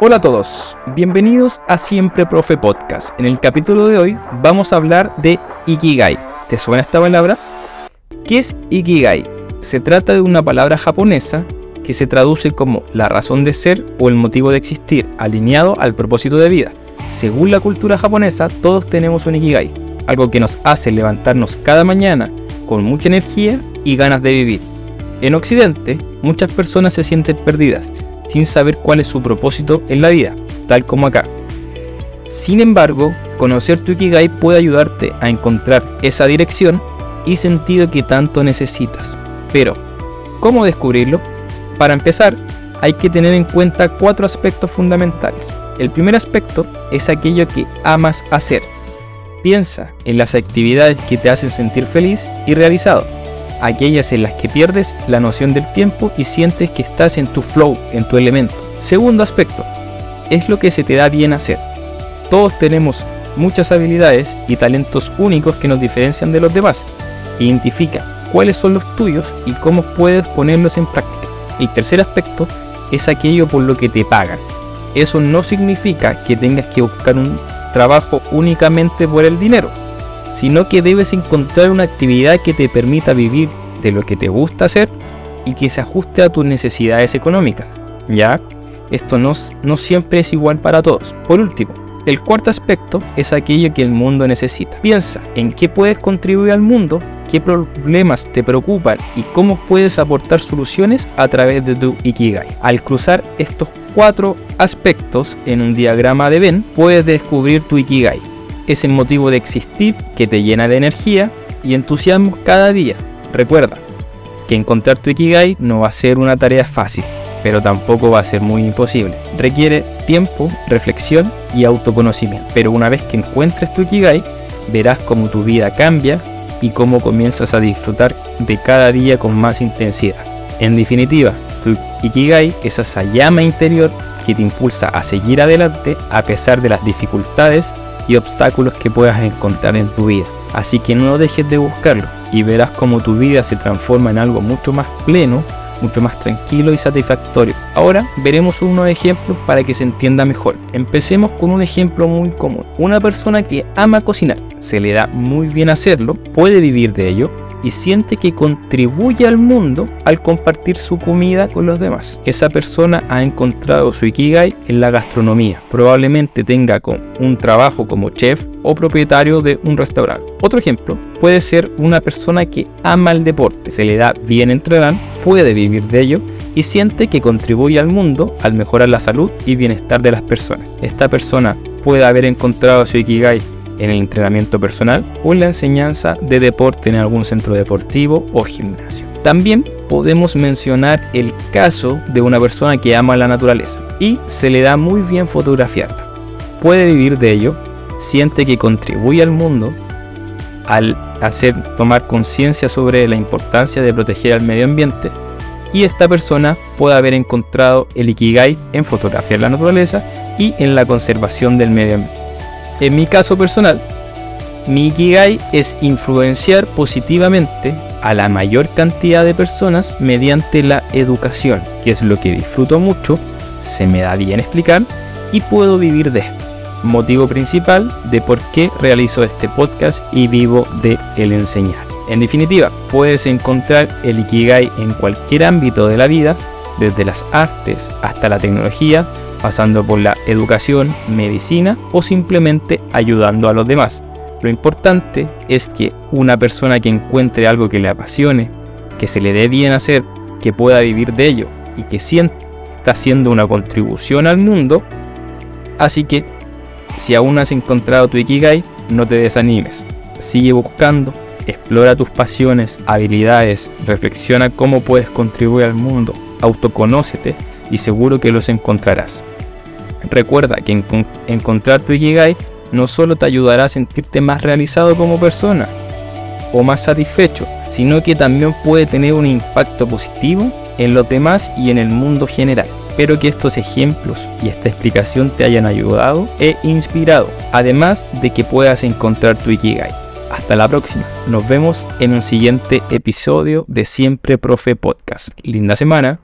Hola a todos, bienvenidos a Siempre Profe Podcast. En el capítulo de hoy vamos a hablar de Ikigai. ¿Te suena esta palabra? ¿Qué es Ikigai? Se trata de una palabra japonesa que se traduce como la razón de ser o el motivo de existir, alineado al propósito de vida. Según la cultura japonesa, todos tenemos un Ikigai, algo que nos hace levantarnos cada mañana con mucha energía y ganas de vivir. En Occidente, muchas personas se sienten perdidas sin saber cuál es su propósito en la vida, tal como acá. Sin embargo, conocer tu Ikigai puede ayudarte a encontrar esa dirección y sentido que tanto necesitas. Pero, ¿cómo descubrirlo? Para empezar, hay que tener en cuenta cuatro aspectos fundamentales. El primer aspecto es aquello que amas hacer. Piensa en las actividades que te hacen sentir feliz y realizado aquellas en las que pierdes la noción del tiempo y sientes que estás en tu flow, en tu elemento. Segundo aspecto, es lo que se te da bien hacer. Todos tenemos muchas habilidades y talentos únicos que nos diferencian de los demás. Identifica cuáles son los tuyos y cómo puedes ponerlos en práctica. El tercer aspecto es aquello por lo que te pagan. Eso no significa que tengas que buscar un trabajo únicamente por el dinero sino que debes encontrar una actividad que te permita vivir de lo que te gusta hacer y que se ajuste a tus necesidades económicas. ¿Ya? Esto no, no siempre es igual para todos. Por último, el cuarto aspecto es aquello que el mundo necesita. Piensa en qué puedes contribuir al mundo, qué problemas te preocupan y cómo puedes aportar soluciones a través de tu Ikigai. Al cruzar estos cuatro aspectos en un diagrama de Venn, puedes descubrir tu Ikigai es el motivo de existir que te llena de energía y entusiasmo cada día. Recuerda que encontrar tu Ikigai no va a ser una tarea fácil, pero tampoco va a ser muy imposible. Requiere tiempo, reflexión y autoconocimiento. Pero una vez que encuentres tu Ikigai, verás cómo tu vida cambia y cómo comienzas a disfrutar de cada día con más intensidad. En definitiva, tu Ikigai es esa llama interior que te impulsa a seguir adelante a pesar de las dificultades y obstáculos que puedas encontrar en tu vida. Así que no dejes de buscarlo y verás cómo tu vida se transforma en algo mucho más pleno, mucho más tranquilo y satisfactorio. Ahora veremos unos ejemplos para que se entienda mejor. Empecemos con un ejemplo muy común. Una persona que ama cocinar, se le da muy bien hacerlo, puede vivir de ello, y siente que contribuye al mundo al compartir su comida con los demás. Esa persona ha encontrado su ikigai en la gastronomía. Probablemente tenga un trabajo como chef o propietario de un restaurante. Otro ejemplo puede ser una persona que ama el deporte, se le da bien entrenar, puede vivir de ello y siente que contribuye al mundo al mejorar la salud y bienestar de las personas. Esta persona puede haber encontrado su ikigai en el entrenamiento personal o en la enseñanza de deporte en algún centro deportivo o gimnasio. También podemos mencionar el caso de una persona que ama la naturaleza y se le da muy bien fotografiarla. Puede vivir de ello, siente que contribuye al mundo al hacer tomar conciencia sobre la importancia de proteger al medio ambiente y esta persona puede haber encontrado el ikigai en fotografiar la naturaleza y en la conservación del medio ambiente. En mi caso personal, mi Ikigai es influenciar positivamente a la mayor cantidad de personas mediante la educación, que es lo que disfruto mucho, se me da bien explicar y puedo vivir de esto. Motivo principal de por qué realizo este podcast y vivo de el enseñar. En definitiva, puedes encontrar el Ikigai en cualquier ámbito de la vida, desde las artes hasta la tecnología, pasando por la educación, medicina o simplemente ayudando a los demás. Lo importante es que una persona que encuentre algo que le apasione, que se le dé bien hacer, que pueda vivir de ello y que sienta está haciendo una contribución al mundo, así que si aún no has encontrado tu Ikigai, no te desanimes. Sigue buscando, explora tus pasiones, habilidades, reflexiona cómo puedes contribuir al mundo, autoconócete y seguro que los encontrarás. Recuerda que encontrar tu Ikigai no solo te ayudará a sentirte más realizado como persona o más satisfecho, sino que también puede tener un impacto positivo en los demás y en el mundo general. Espero que estos ejemplos y esta explicación te hayan ayudado e inspirado, además de que puedas encontrar tu Ikigai. Hasta la próxima. Nos vemos en un siguiente episodio de Siempre Profe Podcast. Linda semana.